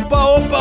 opa, opa,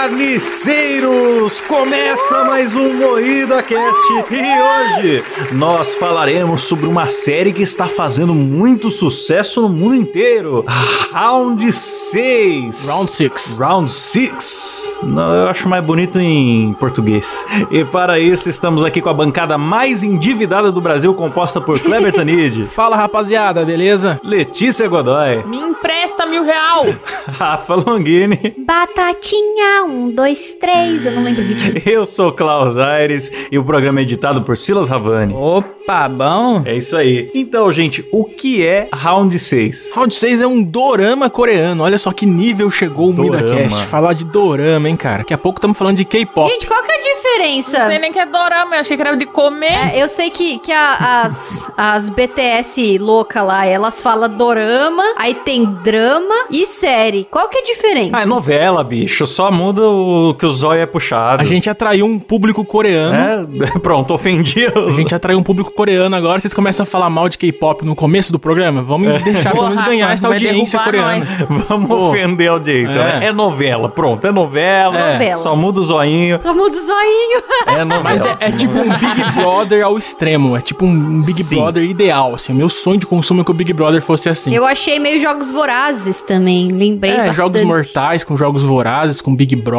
carniceiros! Começa mais um Moída Cast e hoje nós falaremos sobre uma série que está fazendo muito sucesso no mundo inteiro. Round 6. Round 6. Round 6. Não, eu acho mais bonito em português. E para isso estamos aqui com a bancada mais endividada do Brasil, composta por Kleber Tanid, Fala, rapaziada, beleza? Letícia Godoy, Me empresta mil real. Rafa Longini. Batatinha, um, dois, três. Eu não lembro o ritmo. Eu sou Klaus Aires e o programa é editado por Silas Ravani. Opa, bom. É isso aí. Então, gente, o que é Round 6? Round 6 é um dorama coreano. Olha só que nível chegou o Dorama. MuidaCast. Falar de dorama, hein, cara? Daqui a pouco estamos falando de K-pop. Gente, qual que é a Não sei diferença? nem que é dorama, eu achei que era de comer. É, eu sei que, que a- as, as BTS louca lá, elas falam dorama, aí tem drama e série. Qual que é a diferença? Ah, é novela, bicho. Só muda o que o zóio é puxado. A gente atraiu um público coreano. É, pronto, ofendi A gente atraiu um público coreano agora. Vocês começam a falar mal de K-pop no começo do programa? Vamos deixar pelo Porra, menos ganhar essa audiência coreana. nós. Vamos Pô. ofender a audiência. É. né? É. novela, pronto. É novela. É. Novela. Só muda o zoinho. Só muda o zoinho. É novela. Mas é, é tipo um Big Brother ao extremo. É tipo um Big Sim. Brother ideal. Assim, o meu sonho de consumo é que o Big Brother fosse assim. Eu achei meio jogos vorazes também. Lembrei é, bastante. jogos mortais com jogos vorazes, com Big Brother.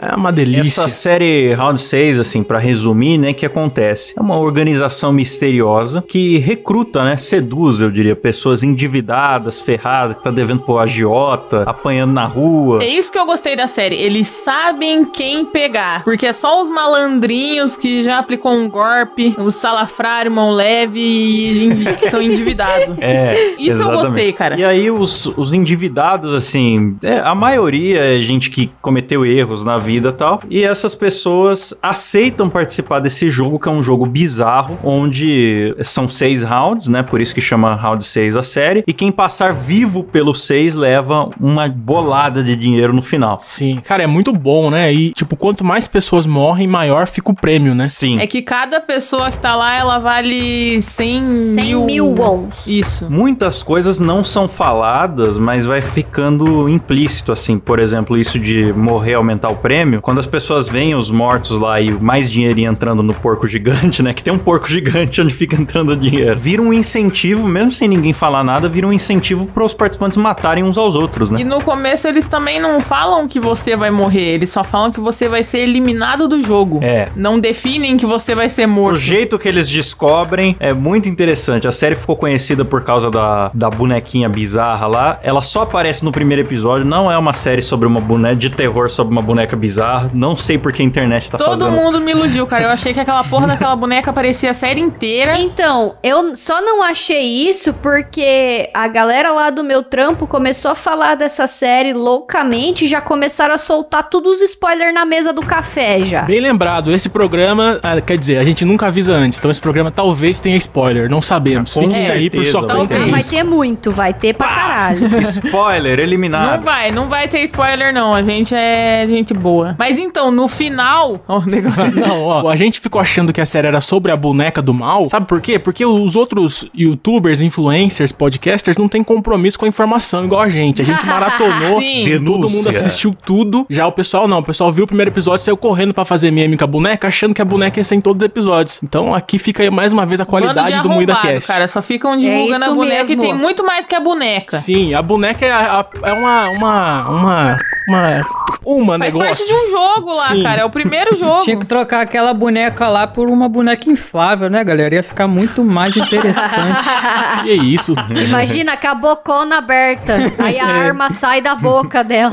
É uma delícia. Essa série Round 6, assim, pra resumir, né, o que acontece? É uma organização misteriosa que recruta, né, seduz, eu diria, pessoas endividadas, ferradas, que tá devendo pro agiota, apanhando na rua. É isso que eu gostei da série. Eles sabem quem pegar. Porque é só os malandrinhos que já aplicou um golpe, os salafrário, mão leve e que são endividados. É, Isso eu exatamente. gostei, cara. E aí os, os endividados, assim, é, a maioria é gente que cometeu erros na vida e tal, e essas pessoas aceitam participar desse jogo, que é um jogo bizarro, onde são seis rounds, né, por isso que chama Round 6 a série, e quem passar vivo pelo seis leva uma bolada de dinheiro no final. Sim, cara, é muito bom, né? E, tipo, quanto mais pessoas morrem, maior fica o prêmio, né? Sim. É que cada pessoa que tá lá, ela vale 100, 100 mil... mil wons. Isso. Muitas coisas não são faladas, mas vai ficando implícito, assim. Por exemplo, isso de morrer aumentar o prêmio. Quando as pessoas veem os mortos lá e mais dinheirinho entrando no porco gigante, né? Que tem um porco gigante onde fica entrando dinheiro. Vira um incentivo, mesmo sem ninguém falar nada, vira um incentivo para os participantes matarem uns aos outros, né? E no começo eles também não falam que você vai morrer, eles só falam que você vai ser eliminado do jogo. É. Não definem que você vai ser O morto. jeito que eles descobrem é muito interessante. A série ficou conhecida por causa da, da bonequinha bizarra lá. Ela só aparece no primeiro episódio. Não é uma série sobre uma boneca de terror sobre uma boneca bizarra. Não sei porque a internet tá Todo fazendo. mundo me iludiu, cara. Eu achei que aquela porra daquela boneca aparecia a série inteira. Então, eu só não achei isso porque a galera lá do meu trampo começou a falar dessa série loucamente e já começaram a soltar todos os spoilers na mesa do café já. Bem lembrado, esse programa, ah, quer dizer, a gente nunca avisa antes, então esse programa talvez tenha spoiler, não sabemos. Com Fique aí por sua conta. Ah, vai ter muito, vai ter pra caralho. Spoiler, Não eliminado. vai, não vai ter spoiler, não. A gente é gente boa. Mas então, no final. Ó, o negócio- Não, ó, a gente ficou achando que a série era sobre a boneca do mal. Sabe por quê? Porque os outros youtubers, influencers, podcasters não têm compromisso com a informação igual a gente. A gente maratonou. Sim. Todo mundo assistiu tudo. Já o pessoal não. O pessoal viu o primeiro episódio, saiu correndo pra fazer meme com a boneca, achando que a boneca ia ser em todos os episódios. Então aqui fica aí mais uma vez a qualidade do Moída Cast. cara. Só ficam divulgando isso a boneca mesmo. e tem muito mais que a boneca. Sim, a boneca é, a- a- é uma, uma, uma, uma, uma Faz negócio. parte de um jogo lá, Sim. cara. É o primeiro jogo. Tinha que trocar aquela boneca lá por uma boneca inflável, né, galera? Ia ficar muito mais interessante. Que isso? Imagina com a bocona aberta. Aí a arma sai da boca dela.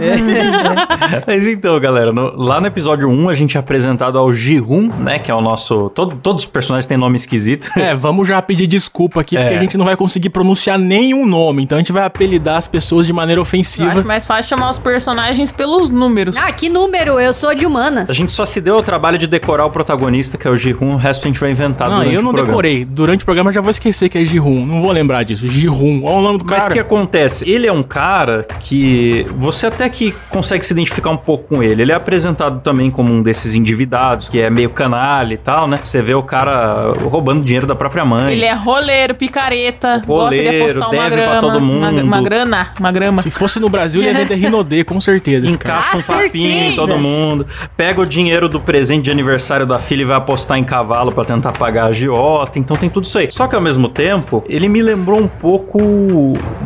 Mas então, galera, no- lá no episódio 1 a gente é apresentado ao Jihun, né? Que é o nosso. todo- todos os personagens têm nome esquisito. É, vamos já pedir desculpa aqui, porque É. a gente não vai conseguir pronunciar nenhum nome. Então a gente vai apelidar as pessoas de maneira Eu ofensiva. acho mais fácil chamar os personagens pelos números. Ah, que número? Eu sou de humanas. A gente só se deu o trabalho de decorar o protagonista, que é o Jihun, o resto a gente vai inventar Não, durante eu não decorei. Durante o programa eu já vou esquecer que é Jihun. Não vou lembrar disso. Jihun. Olha o nome do Mas o cara. que acontece? Ele é um cara que você até que consegue se identificar um pouco com ele. Ele é apresentado também como um desses endividados, que é meio canalha e tal, né? Você vê o cara roubando dinheiro da própria mãe. Ele é roleiro, picareta, gosta de Roleiro, apostar uma deve pra grama. todo Uma, mundo. uma grana, uma grama. Se fosse no Brasil, ele ia vender Rinodê, com certeza. Esse cara. Encaixa um Ah, certeza. todo mundo. Pega o dinheiro do presente de aniversário da filha e vai apostar em cavalo pra tentar pagar a agiota. Então tem tudo isso aí. Só que ao mesmo tempo, ele me lembrou um pouco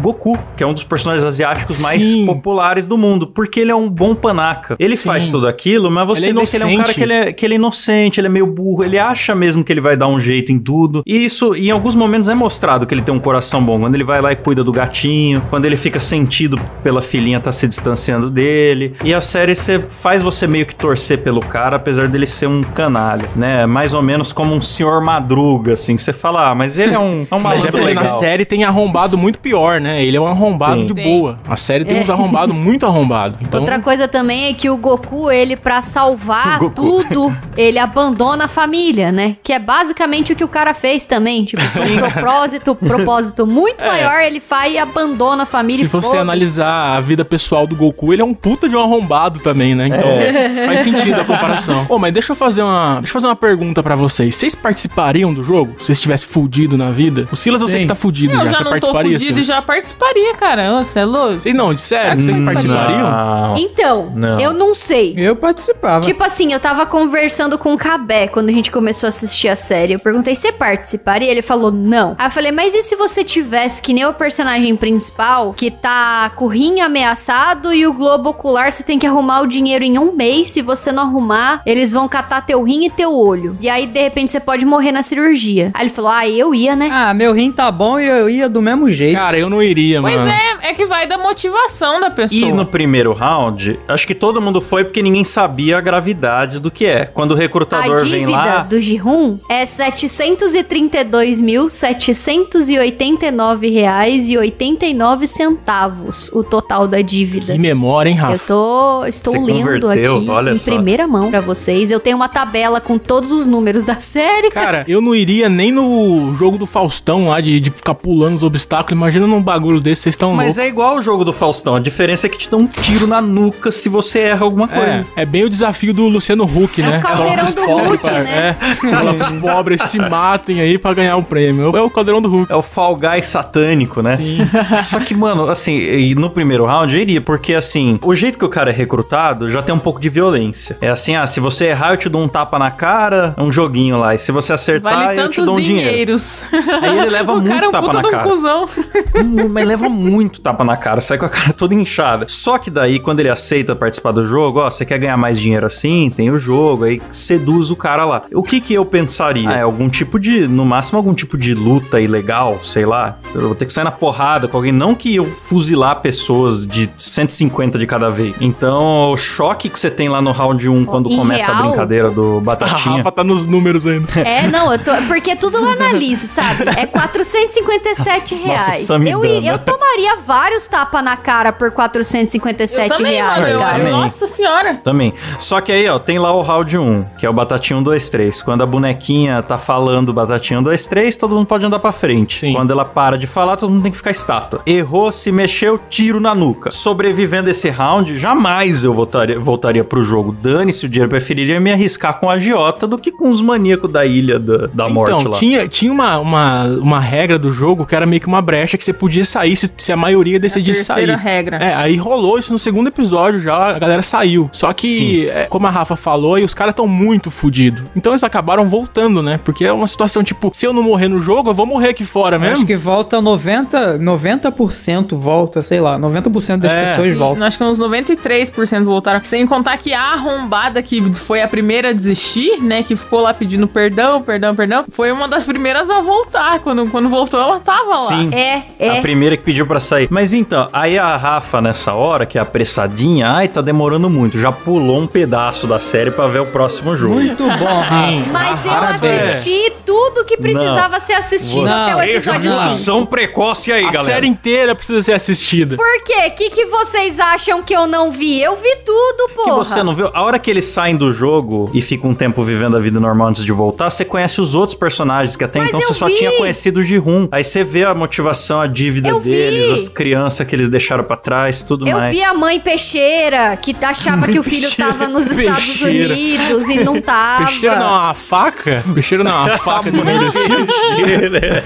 Goku, que é um dos personagens asiáticos mais Sim. populares do mundo. Porque ele é um bom panaca. Ele Sim. faz tudo aquilo, mas você Ele é vê que ele é um cara inocente. que ele é, que ele é inocente, ele é meio burro. Ele acha mesmo que ele vai dar um jeito em tudo. E isso, em alguns momentos, é mostrado que ele tem um coração bom. Quando ele vai lá e cuida do gatinho, quando ele fica sentido pela filhinha tá se distanciando dele. E a série cê, faz você meio que torcer pelo cara, apesar dele ser um canalha, né? Mais ou menos como um senhor madruga, assim. Você fala, ah, mas ele é um, é um Mas é porque legal. na série tem arrombado muito pior, né? Ele é um arrombado Tem. de Tem. boa. A série tem uns arrombados muito arrombados. Então, Outra coisa também é que o Goku, ele, pra salvar tudo, ele abandona a família, né? Que é basicamente o que o cara fez também. Tipo, um propósito, propósito muito maior, ele vai e abandona a família. se você analisar a vida pessoal do Goku, ele é um puta de um arrombado também, né? Então É. faz sentido a comparação. Ô, mas deixa eu fazer uma, deixa eu fazer uma pergunta pra vocês. Vocês participariam do jogo? Se vocês estivessem fudido na vida? O Silas eu sei que tá fudido Eu já. já Você não tô participaria? fudido e Silas? já participaria, cara. Ô, Você é louco? Sei não, de sério, vocês participariam? Não. Então, Não. eu não sei. Eu participava. Tipo assim, eu tava conversando com o Cabé quando a gente começou a assistir a série. Eu perguntei, você participaria? Ele falou, não. Aí eu falei, mas e se você tivesse que nem o personagem principal, que tá com o rim ameaçado e o globo ocular, você tem que arrumar o dinheiro em um mês. Se você não arrumar, eles vão catar teu rim e teu olho. E aí, de repente, você pode morrer na cirurgia. Aí ele falou, ah, eu ia, né? Ah, meu rim tá bom e eu ia do mesmo jeito. Cara, eu não iria, Pois mano. é, é que vai da motivação da pessoa. E no primeiro round, acho que todo mundo foi porque ninguém sabia a gravidade do que é. Quando o A recrutador vem dívida lá. do Jihun é 732.789 reais e 89 centavos o total da dívida. Que memória, hein, Eu Rafa? tô, estou Você lendo aqui olha em só. primeira mão pra vocês. Eu tenho uma tabela com todos os números da série. Cara, eu não iria nem no jogo do Faustão lá de, de ficar pulando os obstáculos. Imagina num bagulho desse, vocês estão Mas loucos. é igual o jogo do Faustão. A diferença é que te dá um tiro na nuca se você erra alguma coisa. É, é bem o desafio do Luciano Huck, É o né? caldeirão Coloca os do pobres Huck, pra- né? É, os pobres se matem aí pra ganhar o prêmio. É o caldeirão do Huck. É o Fall Guy satânico, né? Sim. Só que, mano, assim, e no primeiro round eu iria, porque assim, o jeito que o cara é recrutado já tem um pouco de violência. É assim, ah, se você errar, eu te dou um tapa na cara, é um joguinho lá. E se você acertar, Vale eu te dou um dinheiro. dinheiros. Aí ele leva o muito cara é um tapa na um cara. cuzão. Hum, Mas leva muito tapa na cara, sai com a cara toda inchada. Só que daí, quando ele aceita participar do jogo, ó, você quer ganhar mais dinheiro assim? Tem o jogo, aí seduz o cara lá. O que que eu pensaria? Ah, é algum tipo de, no máximo, algum tipo de luta ilegal, sei lá. Eu vou ter que sair na porrada com alguém, não que eu fuzilar pessoas de 150 de cada vez. Então, o choque que você tem lá no round 1 quando Em começa a brincadeira do A Batatinha. Rafa tá nos números ainda. É, não, eu tô. Porque tudo eu analiso, sabe? É 457 Nossa, reais. Samidana. Eu, eu tomaria vários tapa na cara por Eu 457 também, reais, mano. eu- cara. Nossa senhora. Também. Só que aí, ó, tem lá o round 1, que é o Batatinha 1, 2, 3. Quando a bonequinha tá falando Batatinha 1, 2, 3, todo mundo pode andar pra frente. Sim. Quando ela para de falar, todo mundo tem que ficar estátua. Errou, se mexeu, tiro na nuca. Sobrevivendo esse round, jamais eu voltaria, voltaria pro jogo. Dane-se o dinheiro, preferiria me arriscar com a agiota do que com os maníacos da ilha da, da morte Então, lá. tinha, tinha uma, uma, uma regra do jogo que era meio que uma brecha que você podia sair se, se a maioria decidisse terceira sair. regra. É, aí rolou isso no segundo episódio já, a galera saiu. Só que, é, como a Rafa falou, aí os caras estão muito fodidos. Então eles acabaram voltando, né? Porque é uma situação tipo, se eu não morrer no jogo, eu vou morrer aqui fora Eu mesmo. Acho que volta 90, 90% volta, sei lá, 90% das É. pessoas voltam. acho que uns 93% voltaram. Sem contar que a arrombada que foi a primeira a desistir, né? Que ficou lá pedindo perdão, perdão, perdão. Foi uma das primeiras a voltar. Quando, quando voltou, ela tava lá. Sim. É, A é. primeira que pediu pra sair. Mas então, aí a Rafa, nessa hora, que é apressadinha, ai, tá demorando muito. Já pulou um pedaço da série pra ver o próximo jogo. Muito bom. Sim. Mas eu assisti tudo que precisava ser assistido Não, até o episódio 5. Ejaculação precoce aí, A galera. série inteira precisa ser assistida. Por quê? O que, que vocês acham que eu não vi? Eu vi tudo, que porra. você não viu? A hora que eles saem do jogo e ficam um tempo vivendo a vida normal antes de voltar, você conhece os outros personagens que até Mas então eu você só vi. tinha conhecido de rum. Aí você vê a motivação, a dívida Eu vi. deles, as crianças que eles deixaram pra trás, tudo Eu mais. vi a mãe peixeira, que achava que o filho Peixeira, tava nos Estados. Unidos e não tava. Peixeira não é uma faca? Peixeira não é uma faca de meio estilo?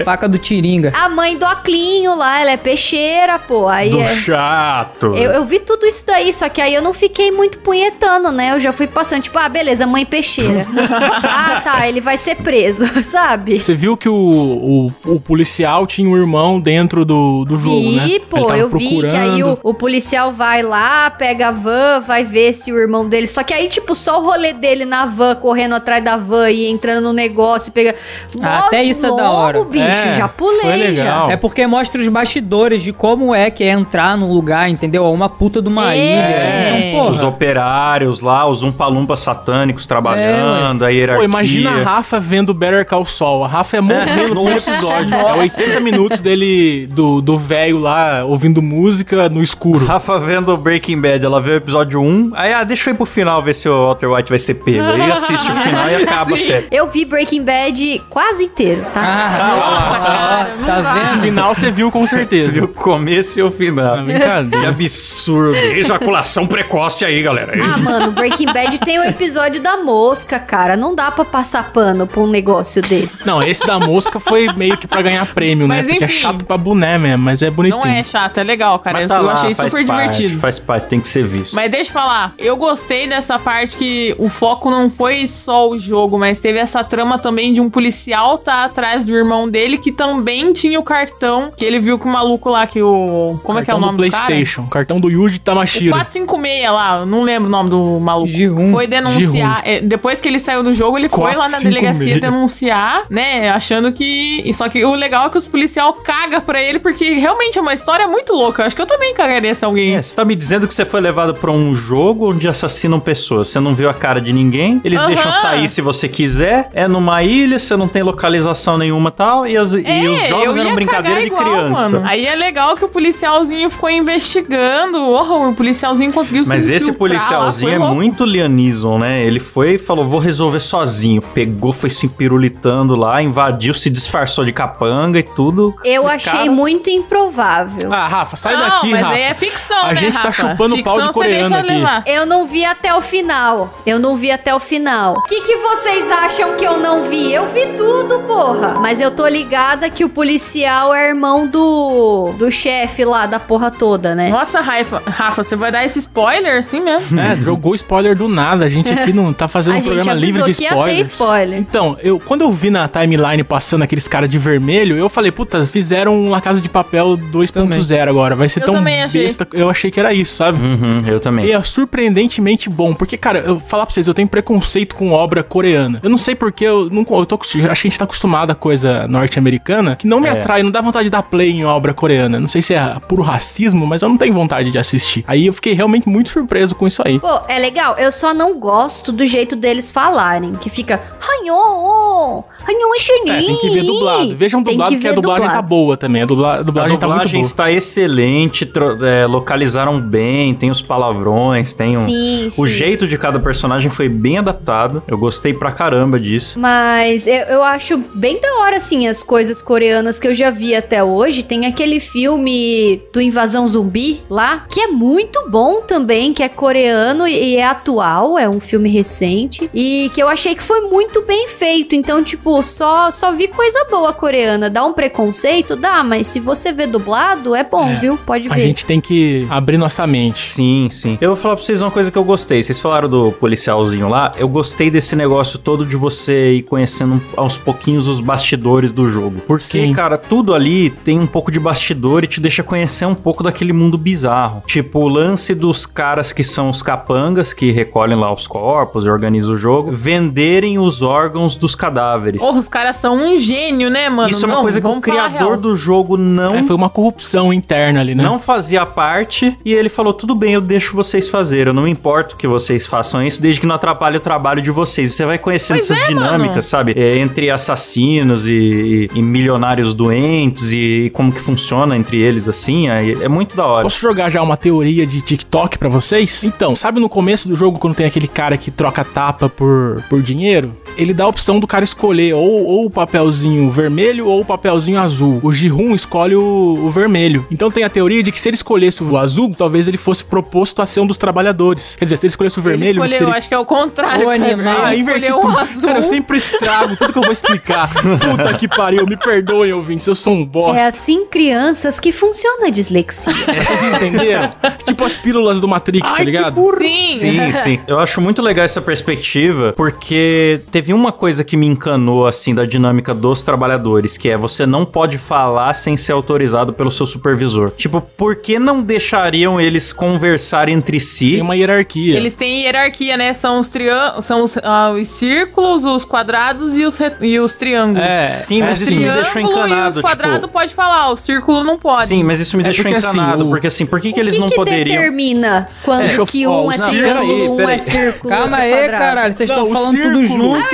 Faca do Tiringa. A mãe do Aclinho lá, ela é peixeira, pô. Aí Do é... chato. Eu, eu vi tudo isso daí, só que aí eu não fiquei muito punhetando, né? Eu já fui passando, tipo, ah, beleza, mãe peixeira. ah, tá, ele vai ser preso, sabe? Você viu que o, o, o policial tinha um irmão dentro do, do jogo, né? Vi, Ele pô, tava eu vi que aí o, procurando. o policial vai lá, pega a van, vai ver se o irmão dele. Só que aí, tipo, só o rolê dele na van, correndo atrás da van e entrando no negócio, pega. Ah, até isso é da Logo, hora. bicho, É, já pulei. foi legal. Já. É porque mostra os bastidores de como é que é entrar num lugar, entendeu? Uma puta de uma É. ilha. Então, Os operários lá, os umpalumpas satânicos trabalhando, a hierarquia. Pô, imagina a Rafa vendo Better Call Saul. A Rafa é morrendo no Nossa. episódio. É 80 minutos dele, do do velho lá, ouvindo música no escuro. Rafa vendo Breaking Bad, ela vê o episódio 1, aí, ah, deixa eu ir pro final ver se o Walter White vai ser pego. Aí assiste o final e acaba a série. Eu vi Breaking Bad quase inteiro, tá? Ah, não tá. No vendo? final você viu com certeza. Viu o começo e o final. Ah, brincadeira. Que absurdo. Ejaculação precoce precoce aí, galera. É ah, mano, Breaking Bad tem o um episódio da mosca, cara. Não dá pra passar pano pra um negócio desse. Não, esse da mosca foi meio que pra ganhar prêmio, né? mas né? Enfim, Porque é chato pra boné mesmo, mas é bonitinho. Não é chato, é legal, cara. Mas tá eu lá, achei super parte, divertido. Faz parte, tem que ser visto. Mas deixa eu falar, eu gostei dessa parte que o foco não foi só o jogo, mas teve essa trama também de um policial tá atrás do irmão dele que também tinha o cartão que ele viu com o maluco lá que o como cartão é que é o nome do PlayStation, do cara? cartão do Yuji Tamashiro. O 456 lá, não lembro o nome do maluco. Girum. Foi denunciar. É, depois que ele saiu do jogo, ele foi lá na delegacia denunciar, né? Achando que. Só que o legal é que os policial caga pra ele, porque realmente é uma história muito louca. Acho que eu também cagaria se alguém. É, você tá me dizendo que você foi levado pra um jogo onde assassinam pessoas. Você não viu a cara de ninguém. Eles deixam sair se você quiser. É numa ilha, você não tem localização nenhuma tal, e, as, é, e os jogos eram brincadeira de criança. Mano. Aí é legal que o policialzinho ficou investigando. Oh, o policialzinho conseguiu Mas se esse lá, policialzinho foi é louco. muito Liam Neeson, né? Ele foi e falou, vou resolver sozinho. Pegou, foi se pirulitando lá, invadiu, se disfarçou de capanga e tudo. Eu achei muito improvável. Ah, Rafa, sai não, daqui, mas Rafa. aí é ficção, A né, gente tá Rafa? chupando pau de Ficção, você coreano deixa aqui. levar. Eu não vi até o final. Eu não vi até o final. O que, que vocês acham que eu não vi? Eu vi tudo, porra. Mas eu tô ligada que o policial é irmão do do chefe lá da porra toda, né? Nossa, Rafa, Rafa, você vai dar esse spoiler assim mesmo? É, jogou spoiler do nada. A gente aqui não tá fazendo um programa livre de que ia ter spoilers. spoiler. Então, eu, quando eu vi na timeline passando aqueles caras de vermelho, eu falei, puta, fizeram uma Casa de Papel 2.0 agora. Vai ser Eu tão também achei. besta. Eu achei que era isso, sabe? Uhum, eu também. E é surpreendentemente bom, porque, cara, eu falar pra vocês, eu tenho preconceito com obra coreana. Eu não sei porque eu não eu tô, acho que a gente tá acostumado a coisa norte-americana que não me É. atrai, não dá vontade de dar play em obra coreana. Não sei se é puro racismo, mas eu não tenho vontade de assistir. Aí eu fiquei realmente muito surpreso com isso aí. Pô, é legal. Eu só não gosto do jeito deles falarem. Que fica. Hanyo! Hanyo É, tem que ver dublado. Vejam dublado que, a dublagem tá boa também. A, dubla- a A dublagem tá muito dublagem boa. está excelente, tro- é, localizaram bem, tem os palavrões, tem um... Sim, O sim. jeito de cada personagem foi bem adaptado. Eu gostei pra caramba disso. Mas eu, eu acho bem da hora, assim, as coisas coreanas que eu já vi até hoje. Tem aquele filme do Invasão Zumbi lá, que é muito bom também, que é coreano e é atual, é um filme recente. E que eu achei que foi muito bem feito. Então, tipo, só, só vi coisa boa coreana. Dá um preconceito? Dá, mas se você vê dublado, é bom, É, viu? Pode A ver. gente tem que abrir nossa mente. Sim, sim. Eu vou falar pra vocês uma coisa que eu gostei. Vocês falaram do policialzinho lá. Eu gostei desse negócio todo de você ir conhecendo aos pouquinhos os bastidores do jogo. Porque, Sim. cara, tudo ali tem um pouco de bastidor e te deixa conhecer um pouco daquele mundo bizarro. Tipo, o lance dos caras que são os capangas, que recolhem lá os corpos e organizam o jogo, venderem os órgãos dos cadáveres. Porra, os caras são um gênio, né, mano? Isso é uma Não, coisa que o criador do jogo não É, foi uma corrupção interna ali, né? não fazia parte e ele falou: tudo bem, eu deixo vocês fazerem. Eu não me importo que vocês façam isso, desde que não atrapalhe o trabalho de vocês. E Você vai conhecendo Pois essas é, dinâmicas, mano. sabe? É, entre assassinos e, e- e milionários doentes e, como que funciona entre eles, assim. É, é muito da hora. Posso jogar já uma teoria de TikTok pra vocês? Então, sabe no começo do jogo quando tem aquele cara que troca tapa por, por dinheiro? Ele dá a opção do cara escolher ou, ou o papelzinho vermelho ou o papelzinho azul. O Jihun escolhe o, o vermelho. Então tem a teoria de que se ele escolhesse o azul, talvez ele fosse proposto a ser um dos trabalhadores. Quer dizer, se ele escolhesse o Ele vermelho, ele escolheu, seria... acho que é o contrário. O animal. Ah, Ele inverti escolheu tudo. o azul. Cara, eu sempre estrago tudo que eu vou explicar. Puta que pariu, me perdoem, ouvintes, eu sou um bosta. É assim, crianças, que funciona a dislexia. Vocês entenderam? tipo as pílulas do Matrix, tá ligado? Sim. Sim, sim. Eu acho muito legal essa perspectiva, porque teve uma coisa que me encanou, assim, da dinâmica dos trabalhadores, que é você não pode falar sem ser autorizado pelo seu supervisor. Tipo, por que não deixariam eles conversar entre si? Tem uma hierarquia. Eles têm hierarquia, né? São os triângulos, são os, ah, os círculos, os quadrados e os, re- e os triângulos. É, Sim, mas é isso me assim. deixou encanado, e os quadrados tipo- pode falar, o círculo não pode. Sim, mas isso me É deixou porque, assim, encanado, o- porque assim, por que, que eles que não que poderiam... determina quando eu- que ó, um é não, triângulo, um é círculo, Calma aí, quadrado? caralho. Vocês estão falando tudo junto.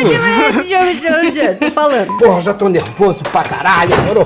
Tô falando. Porra, já tô nervoso pra caralho, moro?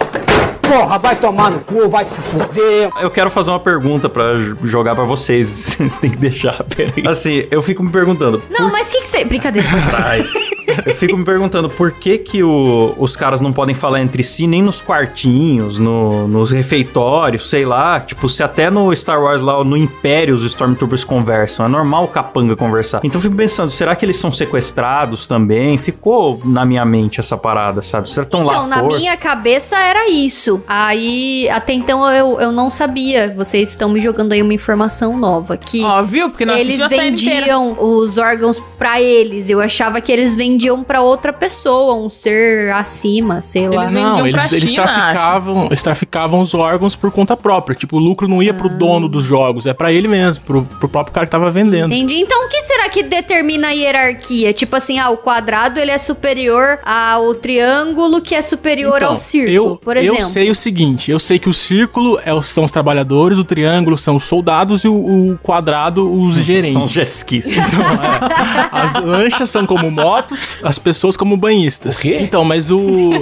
Porra, vai tomar no cu, vai se fuder. Eu quero fazer uma pergunta pra jogar pra vocês. Vocês têm que deixar, peraí. Assim, eu fico me perguntando. Não, mas o que que você... Brincadeira. Ai. Eu fico me perguntando por que que o- os caras não podem falar entre si nem nos quartinhos, no- nos refeitórios, sei lá. Tipo, se até no Star Wars lá, no Império, os Stormtroopers conversam. É normal o capanga conversar. Então eu fico pensando, será que eles são sequestrados também? Ficou na minha mente essa parada, sabe? Será que estão lá Então, na força? minha cabeça era isso. Aí, até então eu, eu não sabia. Vocês estão me jogando aí uma informação nova. Que Ó, viu? Porque nós eles vendiam os órgãos pra eles. Eu achava que eles vendiam pra outra pessoa, um ser acima, sei lá. Eles Não, vendiam eles, eles China, traficavam, eles traficavam os órgãos por conta própria. Tipo, o lucro não ia Ah. pro dono dos jogos, é pra ele mesmo, pro, pro próprio cara que tava vendendo. Entendi. Então, o que será que determina a hierarquia? Tipo assim, ah, o quadrado ele é superior ao triângulo, que é superior Então, ao círculo, eu, por exemplo. Eu sei o seguinte, eu sei que o círculo é, são os trabalhadores, o triângulo são os soldados e o, o quadrado os gerentes. São os jet skis. Então, é, as lanchas são como motos, as pessoas como banhistas. O quê? Então, mas o,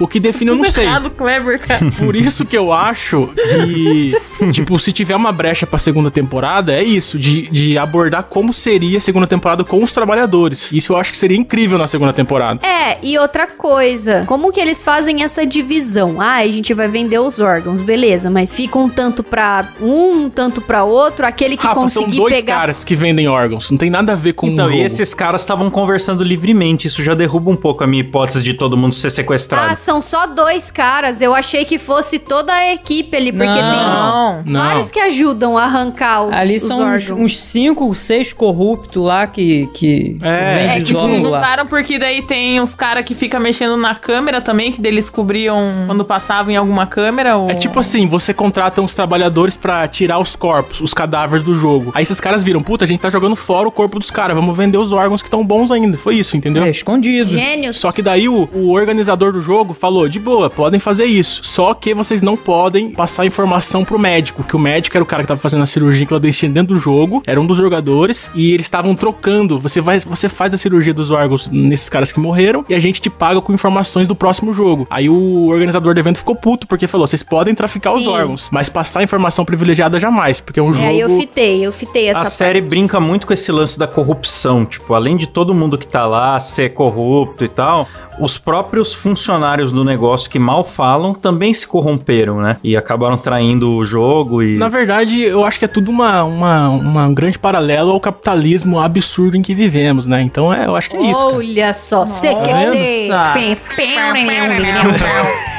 o que define eu não sei. errado, Kleber, cara. Por isso que eu acho que, tipo, se tiver uma brecha pra segunda temporada, é isso, de, de abordar como seria a segunda temporada com os trabalhadores. Isso eu acho que seria incrível na segunda temporada. É, e outra coisa, como que eles fazem essa divisão? Ah, a gente vai vender os órgãos, beleza, mas fica um tanto pra um, um tanto pra outro, aquele que Rafa, são conseguir dois pegar. caras que vendem órgãos, não tem nada a ver com Então, o e jogo. esses caras estavam conversando livremente. Isso já derruba um pouco a minha hipótese de todo mundo ser Ah, sequestrado. são só dois caras. Eu achei que fosse toda a equipe ali, porque Não. tem Não. vários que ajudam a arrancar os, Ali os são uns, órgãos. uns cinco, seis corruptos lá que, que É, É os que se juntaram porque daí tem uns caras que ficam mexendo na câmera também, que deles cobriam quando passavam em alguma câmera. Ou... É tipo assim, você contrata uns trabalhadores pra tirar os corpos, os cadáveres do jogo. Aí esses caras viram, puta, a gente tá jogando fora o corpo dos caras, vamos vender os órgãos que estão bons ainda. Foi isso, entendeu? É, escondido. Gênios. Só que daí o, o organizador do jogo falou: de boa, podem fazer isso. Só que vocês não podem passar informação pro médico. Que o médico era o cara que tava fazendo a cirurgia clandestina dentro do jogo, era um dos jogadores, e eles estavam trocando. Você, vai, você faz a cirurgia dos órgãos nesses caras que morreram e a gente te paga com informações do próximo jogo. Aí o organizador do evento ficou puto, porque falou: vocês podem traficar os Sim. órgãos, mas passar informação privilegiada jamais, porque é um É, aí eu jogo. fitei, eu fitei essa A série parte. brinca muito com esse lance da corrupção. Tipo, além de todo mundo que tá lá ser corrupto e tal, os próprios funcionários do negócio que mal falam também se corromperam, né? E acabaram traindo o jogo e. Na verdade, eu acho que é tudo uma, uma, uma um grande paralelo ao capitalismo absurdo em que vivemos, né? Então é, eu acho que é isso. cara. Olha só, você quer ser.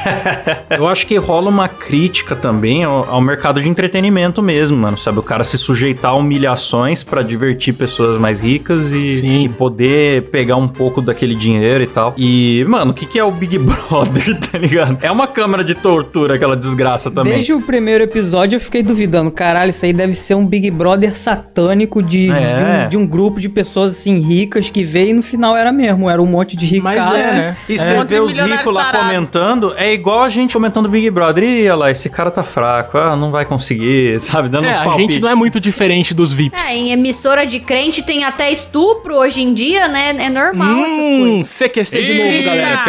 Eu acho que rola uma crítica também ao, ao mercado de entretenimento mesmo, mano. Sabe? O cara se sujeitar a humilhações pra divertir pessoas mais ricas e, e poder pegar um pouco daquele dinheiro e tal. E, mano, o que, que é o Big Brother, tá ligado? É uma câmara de tortura, aquela desgraça também. Desde o primeiro episódio eu fiquei duvidando, caralho, isso aí deve ser um Big Brother satânico de, É. de, um, de um grupo de pessoas assim ricas que veio e no final era mesmo, era um monte de ricaço. Mas é, né? E É. você vê os ricos lá tarado. comentando, é igual a gente comentando Big Brother. Ih, olha lá, esse cara tá fraco, ah, não vai conseguir, sabe? Dando É, uns a gente não é muito diferente dos VIPs. É, em emissora de crente tem até estupro hoje em dia, né? É normal essas Hum, coisas. CQC de novo, Eita! galera.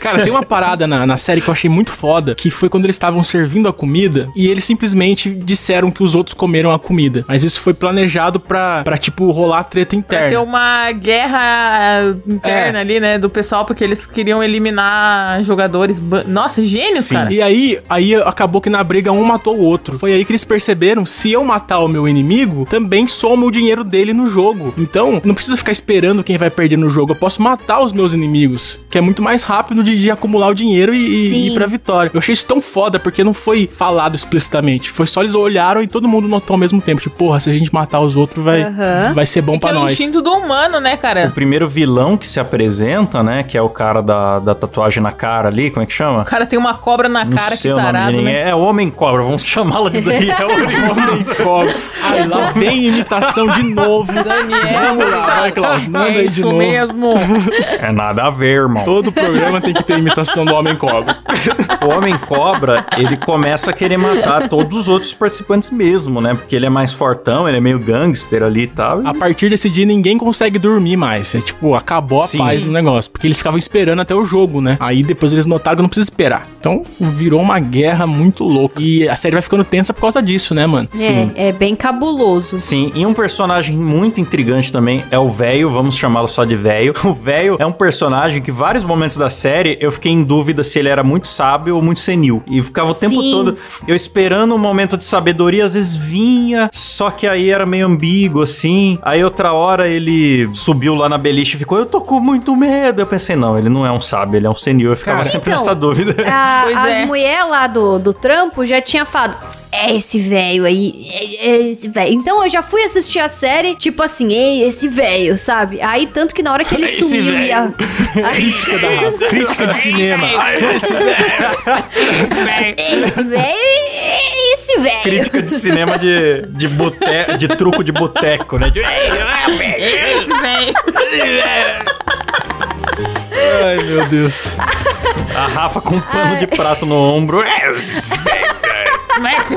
Cara, tem uma parada na, na série que eu achei muito foda, que foi quando eles estavam servindo a comida e eles simplesmente disseram que os outros comeram a comida. Mas isso foi planejado pra, pra tipo, rolar treta Pra ter interna. uma guerra interna ali, né, do pessoal, porque eles queriam eliminar jogadores. Nossa, gênios, Sim. cara. E aí, aí acabou que na briga um matou o outro. Foi aí que eles perceberam, se eu matar o meu inimigo, também soma o dinheiro dele no jogo. Então, não precisa ficar esperando quem vai perder no jogo. Eu posso matar os meus inimigos, que é muito mais rápido de, de acumular o dinheiro e, e ir pra vitória. Eu achei isso tão foda, porque não foi falado explicitamente. Foi só eles olharam e todo mundo notou ao mesmo tempo. Tipo, porra, se a gente matar os outros, vai, Aham. vai ser bom É que pra é o nós. instinto do humano, né, O cara? primeiro vilão que se apresenta, né? Que é o cara da, da tatuagem na cara ali, como é que chama? O cara tem uma cobra na Não cara, que sei nome de tarado, ninguém. né? É o Homem Cobra, vamos chamá-la de Daniel Homem Cobra. Aí lá vem imitação de novo. Daniel, Vamos lá, vai, Klaus. Manda é aí de isso novo. mesmo. É nada a ver, irmão. Todo programa tem que ter imitação do Homem Cobra. O Homem Cobra, ele começa a querer matar todos os outros participantes mesmo, né? Porque ele é mais fortão, ele é meio gangster ali e tal. A partir desse dia, ninguém consegue dormir mais. É tipo, acabou a Sim. paz no negócio. Porque eles ficavam esperando até o jogo, né? Aí depois eles notaram que não precisa esperar. Então virou uma guerra muito louca. E a série vai ficando tensa por causa disso, né, mano? É, é bem cabuloso. Sim, e um personagem muito intrigante também é o velho, vamos chamá-lo só de velho. O velho é um personagem que vários momentos da série eu fiquei em dúvida se ele era muito sábio ou muito senil. E ficava o tempo Sim. todo eu esperando um momento de sabedoria, às vezes vinha, só que aí era meio ambíguo assim. Aí outra hora ele subiu lá na beliche e ficou, eu tô com muito medo. Eu pensei, não, ele não é um sábio, ele é um senil. Eu ficava Cara, sempre Então, nessa dúvida. A- Pois as é. mulheres lá do, do trampo já tinha falado. É esse velho aí, é, é esse velho. Então eu já fui assistir a série, tipo assim, ei, esse velho, sabe? Aí tanto que na hora que ele Esse sumiu e a. Crítica da raça. Crítica de cinema. Esse Esse velho, é esse velho. Crítica de cinema de, de, bote, de truco de boteco, né? De, Esse velho. Ai, meu Deus. A Rafa com um pano de prato no ombro.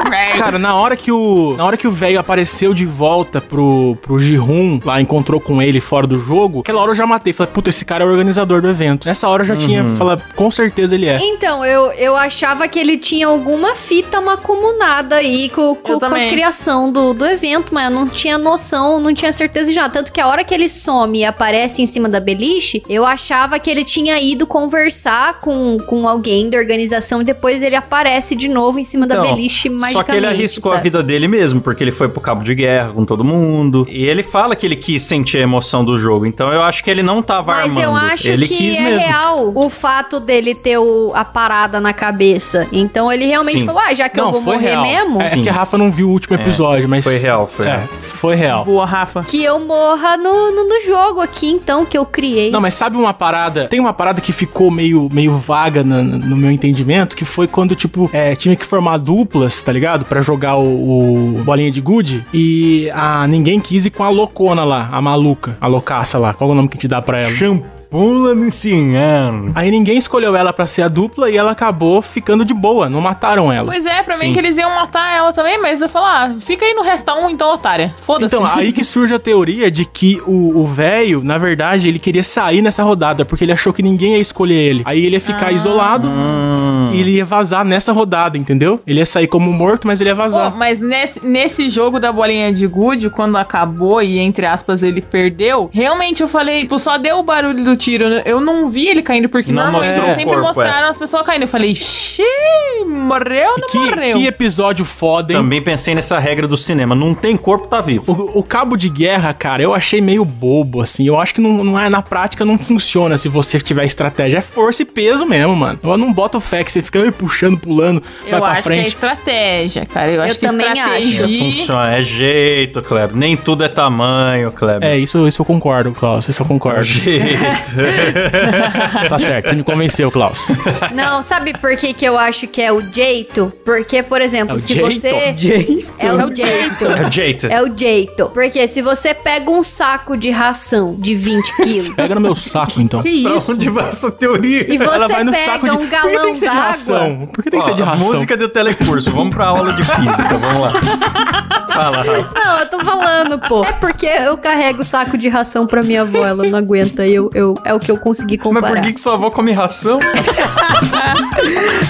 Velho. Cara, na hora que o. Na hora que o velho apareceu de volta pro, pro Jihun, lá encontrou com ele fora do jogo, aquela hora eu já matei. Falei, puta, esse cara é o organizador do evento. Nessa hora eu já tinha falado, com certeza ele é. Então, eu, eu achava que ele tinha alguma fita macumunada aí com, com, com a criação do, do evento, mas eu não tinha noção, não tinha certeza nada. Tanto que a hora que ele some e aparece em cima da beliche, eu achava que ele tinha ido conversar com, com alguém da organização e depois ele aparece de novo em cima da Então, magicamente. Só que ele arriscou a sabe? vida dele mesmo, porque ele foi pro cabo de guerra com todo mundo. E ele fala que ele quis sentir a emoção do jogo. Então eu acho que ele não tava Mas armando. eu acho ele que quis é mesmo. real o fato dele ter o- a parada na cabeça. Então ele realmente Sim. falou: ah, já que eu vou morrer real. mesmo, É, é que a Rafa não viu o último episódio, mas. Foi real, foi É, real. foi real. Boa, Rafa. que eu morra no, no, no jogo aqui, então, que eu criei. Não, mas sabe uma parada? Tem uma parada que ficou meio, meio vaga no, no meu entendimento, que foi quando, tipo, é, tinha que formar duplas, tá ligado? Pra jogar o, o bolinha de gude. E a, ninguém quis ir com a loucona lá, a maluca, a loucaça lá. Qual é o nome que te dá pra ela? Champula me ensinando. Aí ninguém escolheu ela pra ser a dupla e ela acabou ficando de boa, não mataram ela. Pois é, pra Sim. mim que eles iam matar ela também, mas eu falar, ah, fica aí no resta um, então, otária. Foda-se. Então, aí que surge a teoria de que o velho, na verdade, ele queria sair nessa rodada, porque ele achou que ninguém ia escolher ele. Aí ele ia ficar isolado e ele ia vazar nessa rodada, entendeu? Ele ia sair como morto, mas ele ia Pô, vazar. mas nesse, nesse jogo da bolinha de gude, quando acabou e, entre aspas, ele perdeu, realmente eu falei, tipo, só deu o barulho do tiro. Eu não vi ele caindo, porque Não normalmente mostrou eles o sempre corpo, mostraram as pessoas caindo. Eu falei, xiii, morreu ou não que, morreu? que episódio foda, hein? Também pensei nessa regra do cinema. Não tem corpo, tá vivo. O, o cabo de guerra, cara, eu achei meio bobo, assim. Eu acho que não, não é na prática, não funciona se você tiver estratégia. É força e peso mesmo, mano. Eu não boto fé que você fica me puxando, pulando, vai Eu pra acho que é frente. estratégia, cara. Eu acho que também estratégia. Funciona, é jeito, Kleber. Nem tudo é tamanho, Kleber. É, isso, isso eu concordo, Klaus. Isso eu concordo. Jeito. tá certo, você me convenceu, Klaus. Não, sabe por que, que eu acho que é o jeito? Porque, por exemplo, É o se jeito? você. Jeito. É o jeito. É jeito. É o jeito. Porque se você pega um saco de ração de 20 quilos Pega no meu saco, então. Que Pra isso? onde vai essa teoria? e Ela você vai no pega saco de... um Por que tem galão que ser de d'água. ração? Por que tem que ser de ração? Música do telecurso. Vamos pra aula de física. Vamos lá. Fala. Não, eu tô falando, pô. É porque eu carrego saco de ração pra minha avó, ela não aguenta. E eu, eu, é o que eu consegui Mas comparar. por que, que sua avó come ração?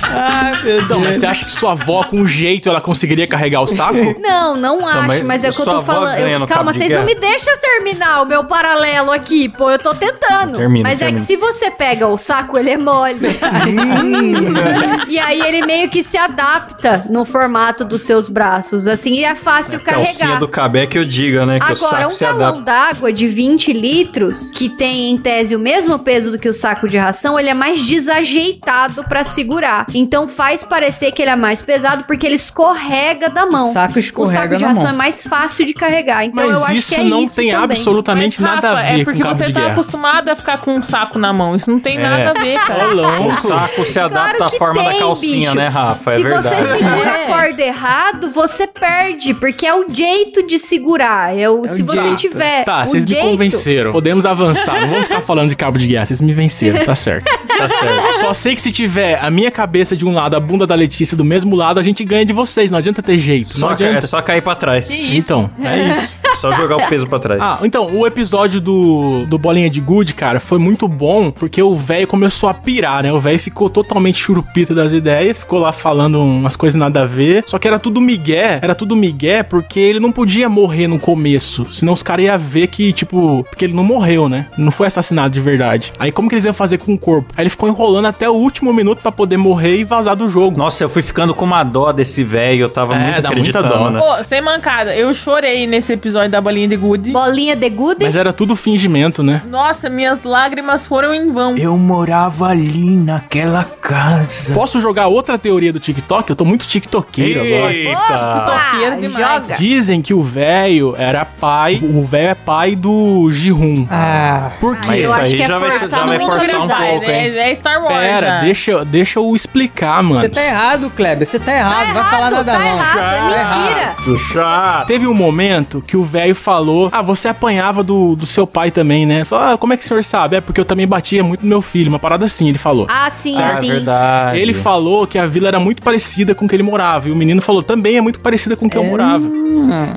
Ai, meu Então, mas você acha que sua avó, com jeito, ela conseguiria carregar o saco? Não, não acho, mas mas é o que eu tô falando. Eu- calma, vocês não me deixam terminar o meu paralelo aqui, pô. Eu tô tentando. Termina, mas é termina. que se você pega o saco, ele é mole. e aí ele meio que se adapta no formato dos seus braços, assim, e é fácil Calcinha carregar. do cabé que eu diga, né? Que o Agora, saco um se galão d'água de 20 litros, que tem em tese o mesmo peso do que o saco de ração, ele é mais desajeitado pra segurar. Então faz parecer que ele é mais pesado porque ele escorrega da mão. Saco o escorrega saco de ração mão. é mais fácil de carregar. Então eu Mas acho isso que é não isso tem também. absolutamente Mas, nada a Rafa, ver é porque com você tá guerra. acostumado a ficar com um saco na mão. Isso não tem É. nada a ver, cara. O saco se adapta Claro à forma da tem, calcinha, bicho. né, Rafa? É Se verdade. você segura É. a corda errado, você perde, porque é o jeito de segurar. É o, se o você jeito. tiver Tá, o vocês me convenceram. Podemos avançar. Não vamos ficar falando de cabo de guerra. Vocês me venceram, tá certo. Tá certo. Só sei que se tiver a minha cabeça de um lado, a bunda da Letícia do mesmo lado, a gente ganha de vocês. Não adianta ter jeito. Só, não adianta. é só cair pra trás. Então, é isso. Só jogar o peso pra trás. Ah, então, o episódio do, do Bolinha de Good, cara, foi muito bom, porque o velho começou a pirar, né? O velho ficou totalmente churupita das ideias, ficou lá falando umas coisas nada a ver. Só que era tudo migué, era tudo migué, porque ele não podia morrer no começo. Senão os caras iam ver que, tipo, porque ele não morreu, né? Não foi assassinado de verdade. Aí como que eles iam fazer com o corpo? Aí ele ficou enrolando até o último minuto pra poder morrer e vazar do jogo. Nossa, eu fui ficando com uma dó desse velho. Eu tava É, muito dá muita acreditando. dó. né? Pô, sem mancada, eu chorei nesse episódio da bolinha de gude. bolinha de good. Mas era tudo fingimento, né? Nossa, minhas lágrimas foram em vão. Eu morava ali naquela casa. Posso jogar outra teoria do TikTok? Eu tô muito tiktokeiro agora. Eita! Toqueiro Ah, demais. joga. Dizem que o velho era pai. O velho é pai do Jihun. Ah, Por quê? Mas isso aí que é já vai, já vai forçar um pouco, hein? É, é Star Wars. Pera, já. deixa, deixa eu explicar, mano. você tá errado, Kleber. Você tá errado. Tá Vai falar errado, nada tá não. errado, é mentira. Do chato. Teve um momento que o velho falou: Ah, você apanhava do, do seu pai também, né? Falou, ah, como é que o senhor sabe? É porque eu também batia muito no meu filho. Uma parada assim, ele falou. Ah, sim, Ah, é sim. verdade. Ele falou que a vila era muito parecida com que ele morava. E o menino falou também é muito parecida com que eu morava.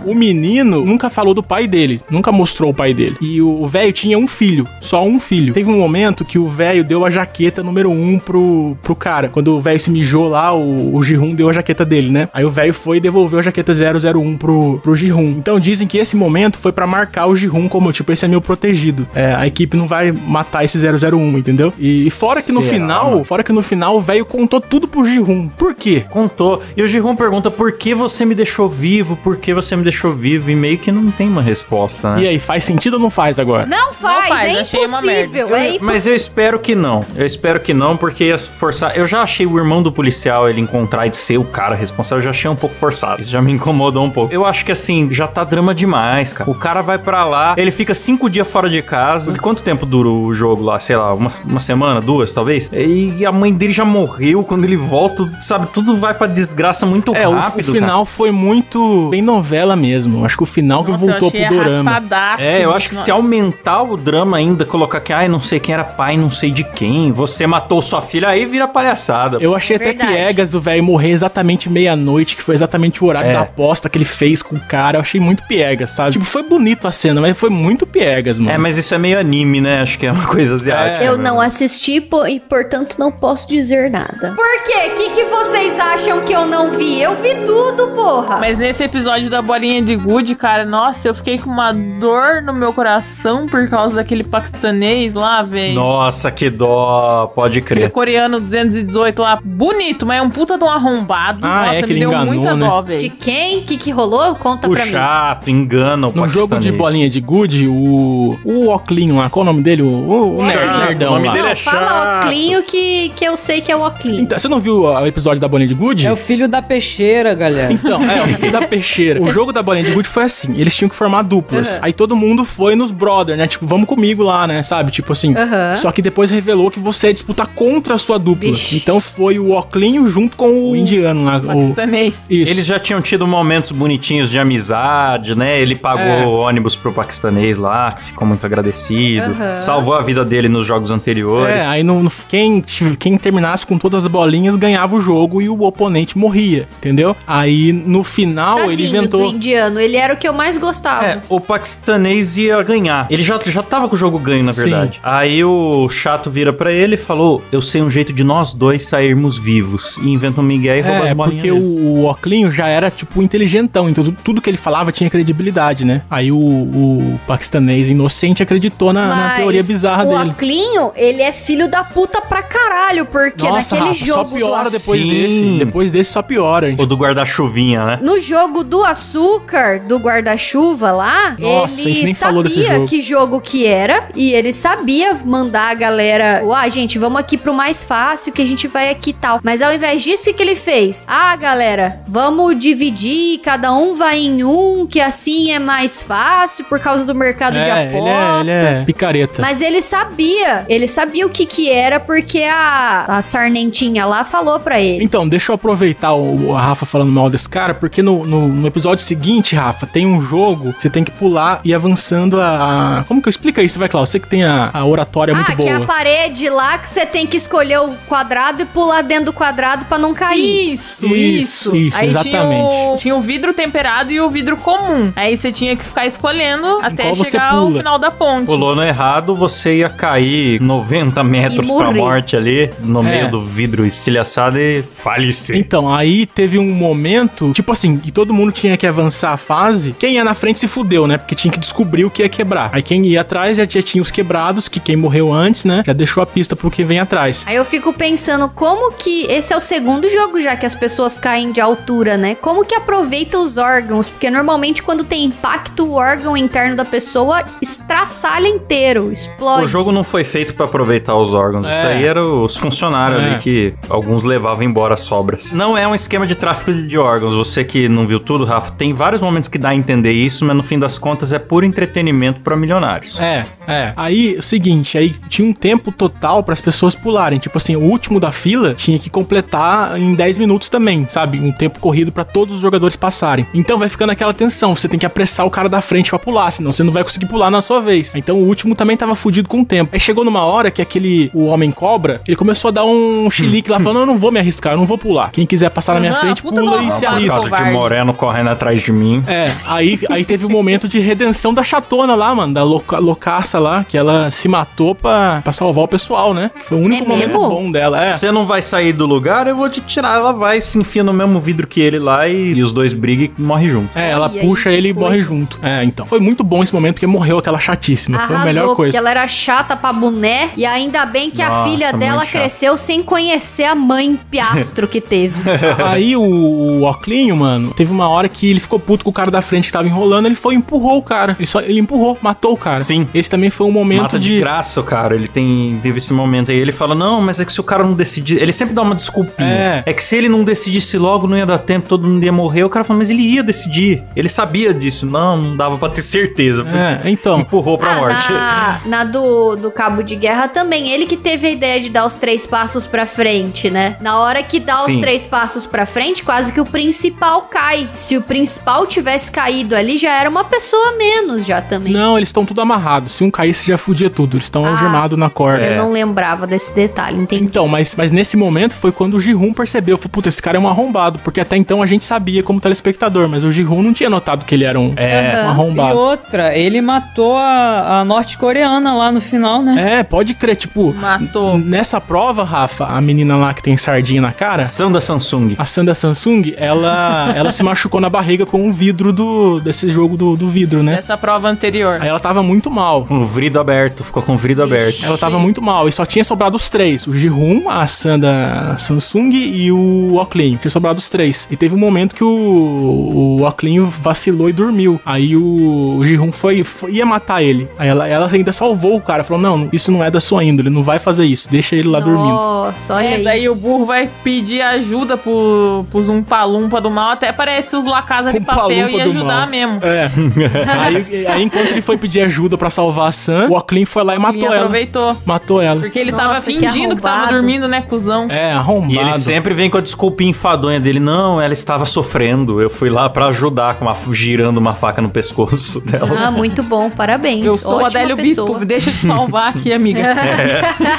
O menino nunca falou do pai dele, nunca mostrou o pai dele. E o velho tinha um filho, só um filho. Teve um momento que o velho deu a jaqueta número um pro, pro cara. Quando o velho se mijou lá, o, o Jihun deu a jaqueta dele, né? Aí o velho foi e devolveu a jaqueta 001 pro, pro Jihun. Então dizem que esse momento foi pra marcar o Jihun como, tipo, esse é meu protegido. É, a equipe não vai matar esse 001, entendeu? E, e fora que no Será, final, mano? fora que no final o velho contou tudo pro Jihun. Por quê? Contou. E o Giron pergunta por que você me deixou vivo, por que você me deixou vivo, e meio que não tem uma resposta, né? E aí, faz sentido ou não faz agora? Não faz, faz, é achei uma impossível. Eu- É impossível. mas eu espero que não. Eu espero que não, porque ia forçar. Eu já achei o irmão do policial ele encontrar e ser o cara responsável, eu já achei um pouco forçado. Isso já me incomodou um pouco. Eu acho que assim, já tá drama demais, cara. O cara vai pra lá, ele fica cinco dias fora de casa. E quanto tempo dura o jogo lá? Sei lá, uma, uma semana, duas, talvez? E a mãe dele já morreu. Quando ele volta, sabe, tudo vai pra desgraça muito É, o, o rápido. final foi muito bem novela mesmo. Acho que o final que Nossa, eu voltou achei pro dorama. É, eu acho que se Nossa. aumentar o drama ainda, colocar que, ai, não sei quem era pai, não sei de quem, você matou sua filha, aí vira palhaçada. Eu achei até Verdade. piegas do velho morrer exatamente meia-noite, que foi exatamente o horário É. da aposta que ele fez com o cara. Eu achei muito piegas, sabe? Tipo, foi bonito a cena, mas foi muito piegas, mano. É, mas isso é meio anime, né? Acho que é uma coisa asiática. Eu né? não assisti po- e, portanto, não posso dizer nada. Por quê? O que, que vocês acham que eu não vi? Eu vi tudo, porra! Mas nesse episódio da bolinha de gude, cara, nossa, eu fiquei com uma dor no meu coração por causa daquele paquistanês lá, velho. Nossa, que dó, pode Aquele crer. coreano 218 lá, bonito, mas é um puta de um arrombado. Ah, Nossa, é, que me ele deu enganou, muita né? dó, De velho. quem? O que, que rolou? Conta O pra mim. chato, engana o No jogo de bolinha de gude, o. O Oclinho lá, qual o nome dele? O, o, o nerdão o nome lá. dele Não, é fala chato. Oclinho que, que eu sei que é o Oclinho. Então, você não viu o episódio da bolinha de gude? É o filho da peixeira, galera. Então, é, o filho da peixeira. O jogo da bolinha de gude foi assim: eles tinham que formar duplas. Aham. Aí todo mundo foi nos brother, né? Tipo, vamos comigo lá, né? Sabe? Tipo assim. Aham. Só que depois revelou que você ia disputar contra a sua dupla. Vixe. Então foi o Oclinho junto com o indiano lá. O... Paquistanês. Isso. Eles já tinham tido momentos bonitinhos de amizade, né? Ele pagou É. o ônibus pro paquistanês lá, que ficou muito agradecido. Aham. Salvou a vida dele nos jogos anteriores. É, aí no, no- quem, quem terminasse com todas as bolinhas ganhava o jogo e o oponente morria, entendeu? Aí no final ele Tadinho inventou. do indiano, ele era o que eu mais gostava. É, o paquistanês ia ganhar. Ele já, já tava com o jogo ganho, na Sim. verdade. Aí o chato vira pra ele e falou: Eu sei um jeito de nós dois sairmos vivos. E inventa um Miguel e rouba É, as bolinhas. porque dele. o, o Oclinho já era, tipo, inteligentão, então tudo, que ele falava tinha credibilidade, né? Aí o, o paquistanês inocente acreditou na, na teoria bizarra o dele. Oclinho, ele é filho da puta pra caralho, porque Nossa, naquele Rafa, jogo... só piora depois Sim. desse. Depois desse só piora. gente. O do guarda-chuvinha, né? No jogo do açúcar, do guarda-chuva lá, Nossa, a gente ele nem falou desse sabia jogo. que jogo que era e ele sabia mandar a galera, ah, gente, vamos aqui pro mais fácil que a gente vai aqui e tal. Mas ao invés disso, o que ele fez? Ah, galera, vamos dividir, cada um vai em um, que assim é mais fácil por causa do mercado de É, ele é, aposta. ele é picareta. Mas ele sabia, ele sabia o que que era porque a, a Sarnentinha lá falou pra ele. Então, deixa eu aproveitar o, a Rafa falando mal desse cara, porque no, no, no episódio seguinte, Rafa, tem um jogo, você tem que pular e avançando a. a- Como que eu explico isso, vai, Klaus? Você que tem a, a oratória muito ah, que é a boa. parede lá que você tem que escolher o quadrado e pular dentro do quadrado pra não cair. Isso, Isso, isso. isso, Aí exatamente. Tinha o, tinha o vidro temperado e o vidro comum. Aí você tinha que ficar escolhendo até chegar ao final da ponte. Pulou no errado, você ia cair 90 metros E pra morte ali, no É. meio do vidro estilhaçado e falecer. Então, aí teve um momento, tipo assim, que todo mundo tinha que avançar a fase. Quem ia na frente se fudeu, né? Porque tinha que descobrir o que ia quebrar. Aí quem ia atrás já tinha, tinha os quebrados, que quem morreu antes, né? Já deixou a pista pro que vem atrás. Aí eu fico pensando como que esse é o segundo jogo já que as pessoas caem de altura, né? Como que aproveita os órgãos? Porque normalmente quando tem impacto, o órgão interno da pessoa estraçalha inteiro, explode. O jogo não foi feito pra aproveitar os órgãos. É. Isso aí eram os funcionários É. ali que alguns levavam embora as sobras. Não é um esquema de tráfico de órgãos. Você que não viu tudo, Rafa, tem vários momentos que dá a entender isso, mas no fim das contas é puro entretenimento pra milionários. É, é. Aí, o seguinte, aí tinha um tempo total para as pessoas pularem. Tipo assim, o último da fila tinha que completar em 10 minutos também, sabe? Um tempo corrido para todos os jogadores passarem. Então vai ficando aquela tensão, você tem que apressar o cara da frente para pular, senão você não vai conseguir pular na sua vez. Então o último também tava fudido com o tempo. Aí chegou numa hora que aquele o homem cobra, ele começou a dar um chilique lá falando: "Eu não vou me arriscar, eu não vou pular. Quem quiser passar na minha Aham, frente, pula e se arrisca". Caso de. Moreno correndo atrás de mim. É, aí, aí teve o momento de redenção da chatona lá, mano, da louca, loucaça lá, que ela se matou pra, pra salvar o pessoal, né? Que foi o único É momento mesmo? bom dela, é. Você não vai sair do lugar, eu vou te tirar. Ela vai, se enfia no mesmo vidro que ele lá e, e os dois brigam e morrem juntos. É, ela Ai, puxa ele e coisa. morre junto. É, então. Foi muito bom esse momento, porque morreu aquela chatíssima. foi a melhor Arrasou, coisa. ela era chata pra boné e ainda bem que a Nossa, filha muito dela chata. cresceu sem conhecer a mãe piastro que teve. Aí o, o Oclinho, mano, teve uma hora que ele ficou puto com o cara da frente que tava enrolando, ele foi e empurrou o cara. Ele só ele empurrou, matou o cara. Sim. Esse também foi um momento Mata de, de. graça o cara. Ele tem, teve esse momento aí. Ele fala: Não, mas é que se o cara não decidir. Ele sempre dá uma desculpinha. É. É. que se ele não decidisse logo, não ia dar tempo, todo mundo ia morrer. O cara fala: Mas ele ia decidir. Ele sabia disso. Não, não dava pra ter certeza. É, então. Empurrou pra Ah, morte. na, na do, do cabo de guerra também. Ele que teve a ideia de dar os três passos pra frente, né? Na hora que dá Sim. os três passos pra frente, quase que o principal cai. Se o principal tivesse caído ali, já era uma pessoa a menos já também. Não, eles estão tudo amarrados. Se um caísse, já fudia tudo. Eles estão Ah. algemados na corda. Eu não lembrava desse detalhe, entendi. Então, mas, mas nesse momento foi quando o Jihun percebeu, falou, puta, esse cara é um arrombado, porque até então a gente sabia como telespectador, mas o Jihun não tinha notado que ele era um, é, Aham. um E arrombado. outra, ele matou a, a norte-coreana lá no final, né? É, pode crer, tipo, Matou. nessa prova, Rafa, a menina lá que tem sardinha na cara, Sanda Samsung. a Sanda Samsung, ela, ela se machucou na barriga com um vidro do, desse jogo do, do vidro, né? Dessa prova anterior. Aí ela tava muito mal. Com o vrido aberto. Ficou com o vrido aberto. Ela tava muito mal e só tinha sobrado os três: o Jihun, a Sanda Samsung e o Oclean. Tinha sobrado os três. E teve um momento que o, o Oclean vacilou e dormiu. Aí o, o Jihun foi, foi- ia matar ele. Aí ela, ela ainda salvou o cara. Falou: Não, isso não é da sua índole, não vai fazer isso. Deixa ele lá dormindo. Nossa, olha É, aí. daí o burro vai pedir ajuda pro, pros Umpa-Lumpa do mal. Até parece os La Casa de Papel e ajudar mal. mesmo. É. aí, aí, enquanto ele foi pedir ajuda pra salvar a Sam, o Oclean foi lá e matou ela. aproveitou. Matou ela. Porque ele Nossa, tava que fingindo que, tava arrombado. dormindo, né, cuzão? É, arrombado. E ele sempre vem com a desculpinha enfadonha dele. Não, ela estava sofrendo. Eu fui lá pra ajudar, com uma, girando uma faca no pescoço dela. Ah, muito bom, parabéns. Eu sou o Ótima Adélio pessoa. Bispo, deixa eu te salvar aqui, amiga.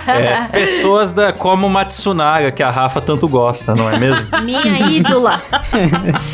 É, pessoas da, como o Matsunaga, que a Rafa tanto gosta, não é mesmo? Minha ídola.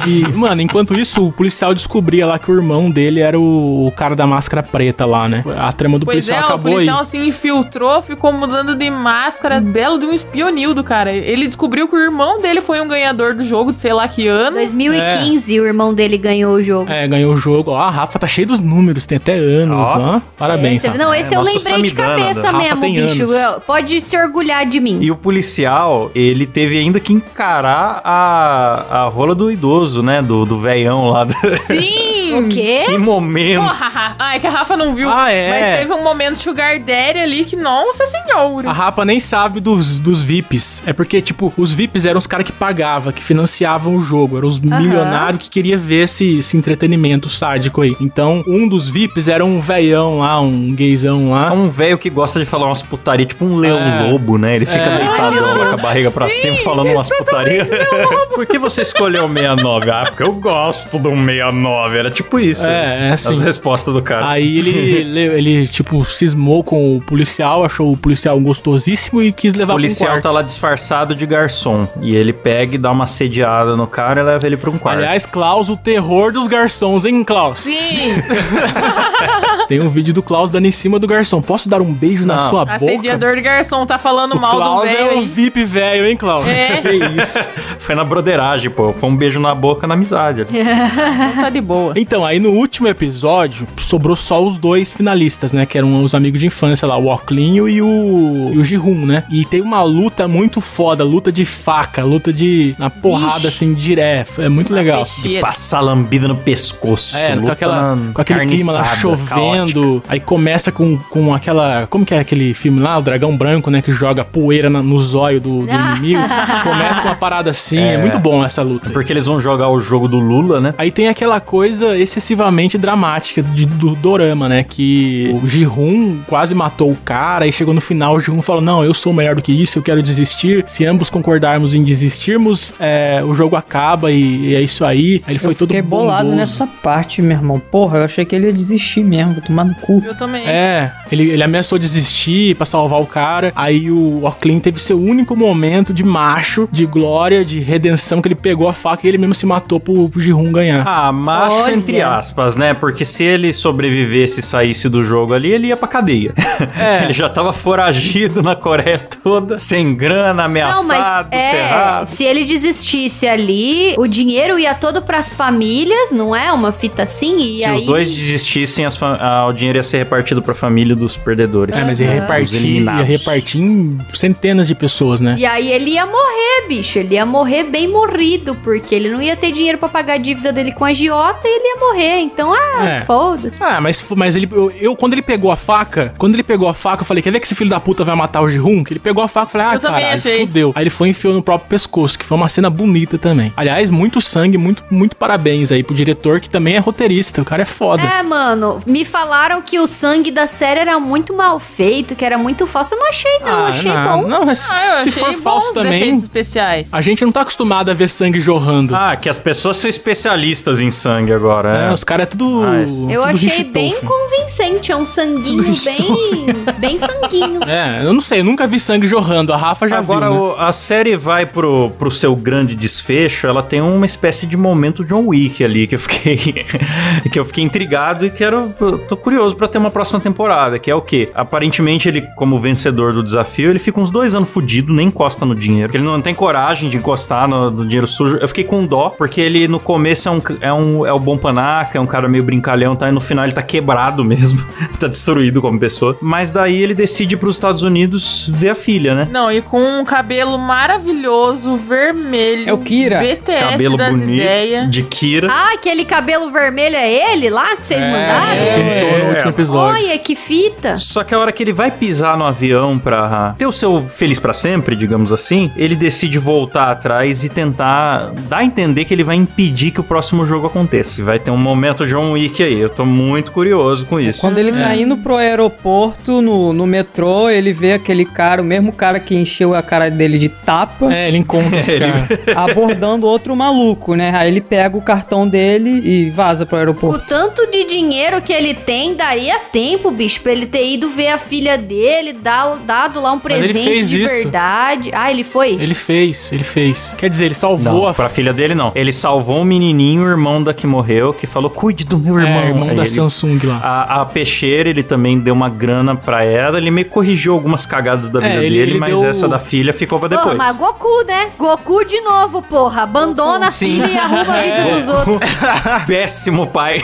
E, mano, enquanto isso, o policial descobria lá que o irmão dele era o, o cara da máscara preta lá, né? A trama do Pois policial é, o acabou policial aí. se infiltrou, ficou mudando de máscara, belo de um espionildo, cara. Ele descobriu que o irmão dele foi um ganhador do jogo de sei lá que ano. 2015, o irmão dele ganhou o jogo. É, ganhou o jogo. Ó, a Rafa tá cheio dos números, tem até anos, Ó. ó. Parabéns, Esse- Rafa. não, esse É, eu lembrei de cabeça Rafa mesmo, bicho. Eu- Pode se orgulhar de mim. E o policial, ele teve ainda que encarar a, a rola do idoso, né? Do, do velhão lá. Sim! O quê? que momento. Porra, ai, que a Rafa não viu. Ah, é. Mas teve um momento Sugar Daddy ali que, nossa senhora. A Rafa nem sabe dos, dos VIPs. É porque, tipo, os VIPs eram os caras que pagavam, que financiavam o jogo. Eram os milionários que queriam ver esse, esse entretenimento sádico aí. Então, um dos VIPs era um velhão lá, um gaysão É lá. um velho que gosta de falar umas putaria, tipo um leão É. lobo, né? Ele fica É. deitadão lá com a barriga pra cima falando umas putarias. Por que você escolheu o 69? Ah, porque eu gosto do 69. Era tipo isso. É, é assim. As respostas do cara. Aí ele, ele, ele, tipo, cismou com o policial, achou o policial gostosíssimo e quis levar o policial pra um tá lá disfarçado de garçom. E ele pega e dá uma sediada no cara e leva ele pra um quarto. Aliás, Klaus, o terror dos garçons, hein, Klaus? Sim! Tem um vídeo do Klaus dando em cima do garçom. Posso dar um beijo na Não. sua boca? Assediador de garçom tá falando O mal do Klaus velho é o aí. VIP velho, hein, Klaus? É. Que isso. Foi na broderagem, pô. Foi um beijo na boca na amizade. Então tá de boa. Então, aí no último episódio, sobrou só os dois finalistas, né? Que eram os amigos de infância lá, o Oclinho e o, e o Jihun, né? E tem uma luta muito foda, luta de faca, luta de. na porrada, Ixi. assim, direto. É muito legal. Peixeira. Passar lambida no pescoço. É, com, aquela, na com aquele clima lá chovendo. Caótica. Aí começa com, com aquela. Como que é aquele filme lá? O dragão branco, né? Que joga poeira na- no zóio do, do inimigo. começa com uma parada assim. É. muito bom essa luta. Porque eles vão jogar o jogo do Lula, né? Aí tem aquela coisa excessivamente dramática de- do dorama, né? Que o Jihun quase matou o cara e chegou no final o Jihun falou: Não, eu sou melhor do que isso, eu quero desistir. Se ambos concordarmos em desistirmos, é, o jogo acaba e, e é isso aí. Aí ele foi eu todo fiquei bolado bondoso. nessa parte, meu irmão. Porra, eu achei que ele ia desistir mesmo, tomar no cu. Eu também. É, ele, ele ameaçou desistir pra salvar o cara. Aí o Oclean teve seu único momento de macho, de glória, de redenção, que ele pegou a faca e ele mesmo se matou pro, pro Jihun ganhar. Ah, macho Olha. entre aspas, né? Porque se ele sobrevivesse e saísse do jogo ali, ele ia pra cadeia. É. ele já tava foragido na Coreia toda, sem grana, Não, mas ameaçado, é, ferrado. se ele desistisse ali, o dinheiro ia todo pras famílias, não é? Uma fita assim? E Se aí... os dois desistissem, as fa- Ah, o dinheiro ia ser repartido pra família dos perdedores. É, mas ia repartir, ia repartir em centenas de pessoas, né? E aí ele ia morrer, bicho. Ele ia morrer bem morrido, porque ele não ia ter dinheiro pra pagar a dívida dele com a agiota e ele ia morrer. Então, ah, É. foda-se. Ah, mas, mas ele, eu, eu- quando ele pegou a faca, quando ele pegou a faca, eu falei, quer ver que esse filho da puta vai matar o Jihun? Que ele pegou a faca e falei, ah, Eu também caralho, achei. fudeu. Aí ele foi e enfiou no próprio pescoço, que foi uma cena bonita também. Aliás, muito sangue, muito, muito parabéns aí pro diretor, que também é roteirista, o cara é foda. É, mano, me falaram que o sangue da série era muito mal feito, que era muito falso. Eu não achei, não. eu achei não, bom. Não, mas Ah, eu se for falso também, especiais. a gente não tá acostumado a ver sangue jorrando. Ah, que as pessoas são especialistas em sangue agora, É, é. os caras é tudo. Ah, Eu tudo achei Richthofen. bem convincente. É um sanguinho bem. bem sanguinho. É, eu não sei, eu nunca vi sangue jorrando. A Rafa já Agora, viu. né? o- a série vai pro, pro seu grande desfecho, ela tem uma espécie de momento John Wick ali, que eu fiquei que eu fiquei intrigado e quero, tô curioso pra ter uma próxima temporada, que é o quê? Aparentemente ele, como vencedor do desafio, ele fica uns dois anos fudido, nem encosta no dinheiro, porque ele não tem coragem de encostar no, no dinheiro sujo. Eu fiquei com dó, porque ele no começo é um, é um, é o bom panaca, é um cara meio brincalhão, tá? E no final ele tá quebrado mesmo, tá destruído como pessoa. Mas daí ele decide ir pros Estados Unidos ver a filha, né? Não, e com um cabelo maravilhoso, vermelho. É o Kira. BTS cabelo das bonito ideias. de Kira. Ah, aquele cabelo vermelho é ele lá que vocês mandaram? Pintou no último episódio. Olha que fita. Só que a hora que ele vai pisar no avião pra ter o seu feliz pra sempre, digamos assim, ele decide voltar atrás e tentar dar a entender que ele vai impedir que o próximo jogo aconteça. Vai ter um momento John Wick aí. Eu tô muito curioso com isso. Quando ele É. tá indo pro aeroporto, no, no metrô, ele vê aquele cara, o mesmo cara que encheu a cara dele de tapa, É, ele encontra esse cara. abordando outro maluco, né? Aí ele pega o cartão dele e vaza pro O aeroporto. tanto de dinheiro que ele tem, daria tempo, bicho, pra ele ter ido ver a filha dele, dar, dado lá um Mas ele presente fez de isso. verdade. Ah, ele foi? Ele fez, ele fez. Quer dizer, ele salvou Não, a pra filha dele não. Ele salvou um menininho, o irmão da que morreu, que falou: cuide do meu irmão. É, irmão Aí da ele- Samsung lá. A, a peixeira, ele também deu uma grana pra ela. Ele meio que corrigiu algumas cagadas da É, vida ele- dele, ele mas deu- essa da filha ficou pra depois. Porra, mas Goku, né? Goku de novo, porra. Abandona a Sim. filha e arruma a vida dos outros. Péssimo pai.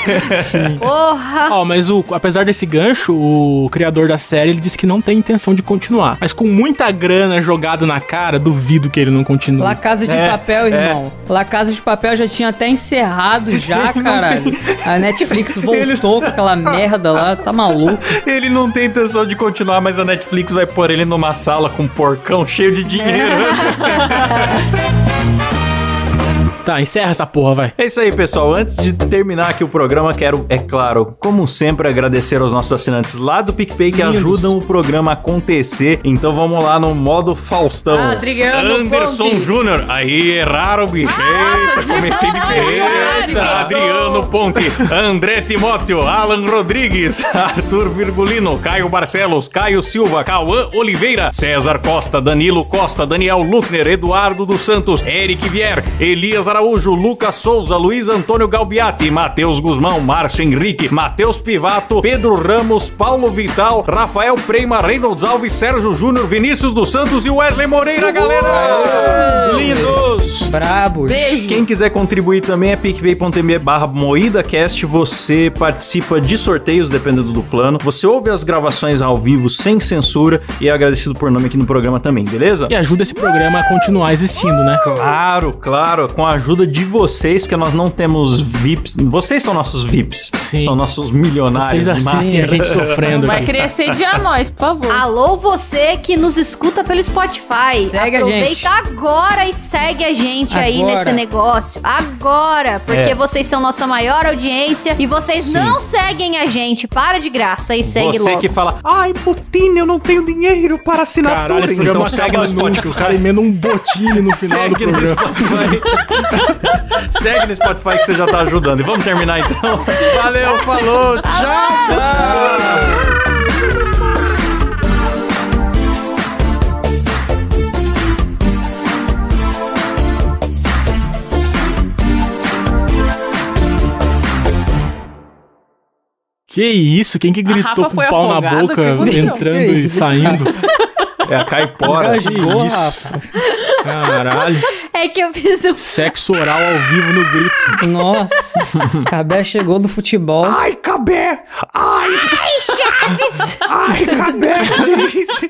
Porra. Ó, mas o, apesar desse gancho, o criador da série ele disse que não tem intenção de continuar. Mas com muita grana jogada na cara, duvido que ele não continue. La Casa de É, Papel, irmão. La Casa de Papel já tinha até encerrado já, caralho. A Netflix voltou com aquela merda lá, tá maluco. Ele não tem intenção de continuar, mas a Netflix vai pôr ele numa sala com um porcão cheio de dinheiro. Tá, encerra essa porra, vai. É isso aí, pessoal. Antes de terminar aqui o programa, quero, é claro, como sempre, agradecer aos nossos assinantes lá do PicPay que Lindos. ajudam o programa a acontecer. Então vamos lá no modo Faustão. Adriano Anderson Ponte. Júnior. Aí, erraram, bicho. Eita, comecei diferente. Adriano Ponte. André Timóteo. Alan Rodrigues. Arthur Virgulino. Caio Barcelos. Caio Silva. Cauã Oliveira. César Costa. Danilo Costa. Daniel Luckner. Eduardo dos Santos. Eric Vier. Elias Araújo. Lucas Souza. Luiz Antônio Galbiati. Matheus Guzmão. Márcio Henrique. Matheus Pivato. Pedro Ramos. Paulo Vital. Rafael Preima. Reynolds Alves. Sérgio Júnior. Vinícius dos Santos e Wesley Moreira, galera! Lindos! Brabo. Beijo. Quem quiser contribuir também é picpay.me barra moídacast. Você participa de sorteios, dependendo do plano. Você ouve as gravações ao vivo sem censura e é agradecido por nome aqui no programa também, beleza? E ajuda esse programa a continuar existindo, né? Claro, claro, com a ajuda de vocês, porque nós não temos VIPs. Vocês são nossos VIPs. Sim. São nossos milionários. Vocês de assistem a massa. gente sofrendo Vai aqui. querer sediar nós, por favor. Alô, você que nos escuta pelo Spotify. Segue a Aproveita gente. agora e segue a gente aí Agora. nesse negócio. Agora, porque É. vocês são nossa maior audiência e vocês Sim. não seguem a gente. Para de graça e segue Você logo. que fala, ai, Putin, eu não tenho dinheiro para assinatura. Caralho, esse programa então segue no. Spotify. O cara emenda um botilho no final do Segue no programa. Spotify. Segue no Spotify que você já tá ajudando. E vamos terminar então. Valeu, falou, tchau. Que isso? Quem que gritou com o pau na boca, que entrando Que e saindo? É a caipora. Engasgou, isso? Caralho. É que eu fiz um. Sexo oral ao vivo no grito. Nossa. Cabé chegou do futebol. Ai! Cabé! Ai, Chaves! ai, Cabé, que delícia!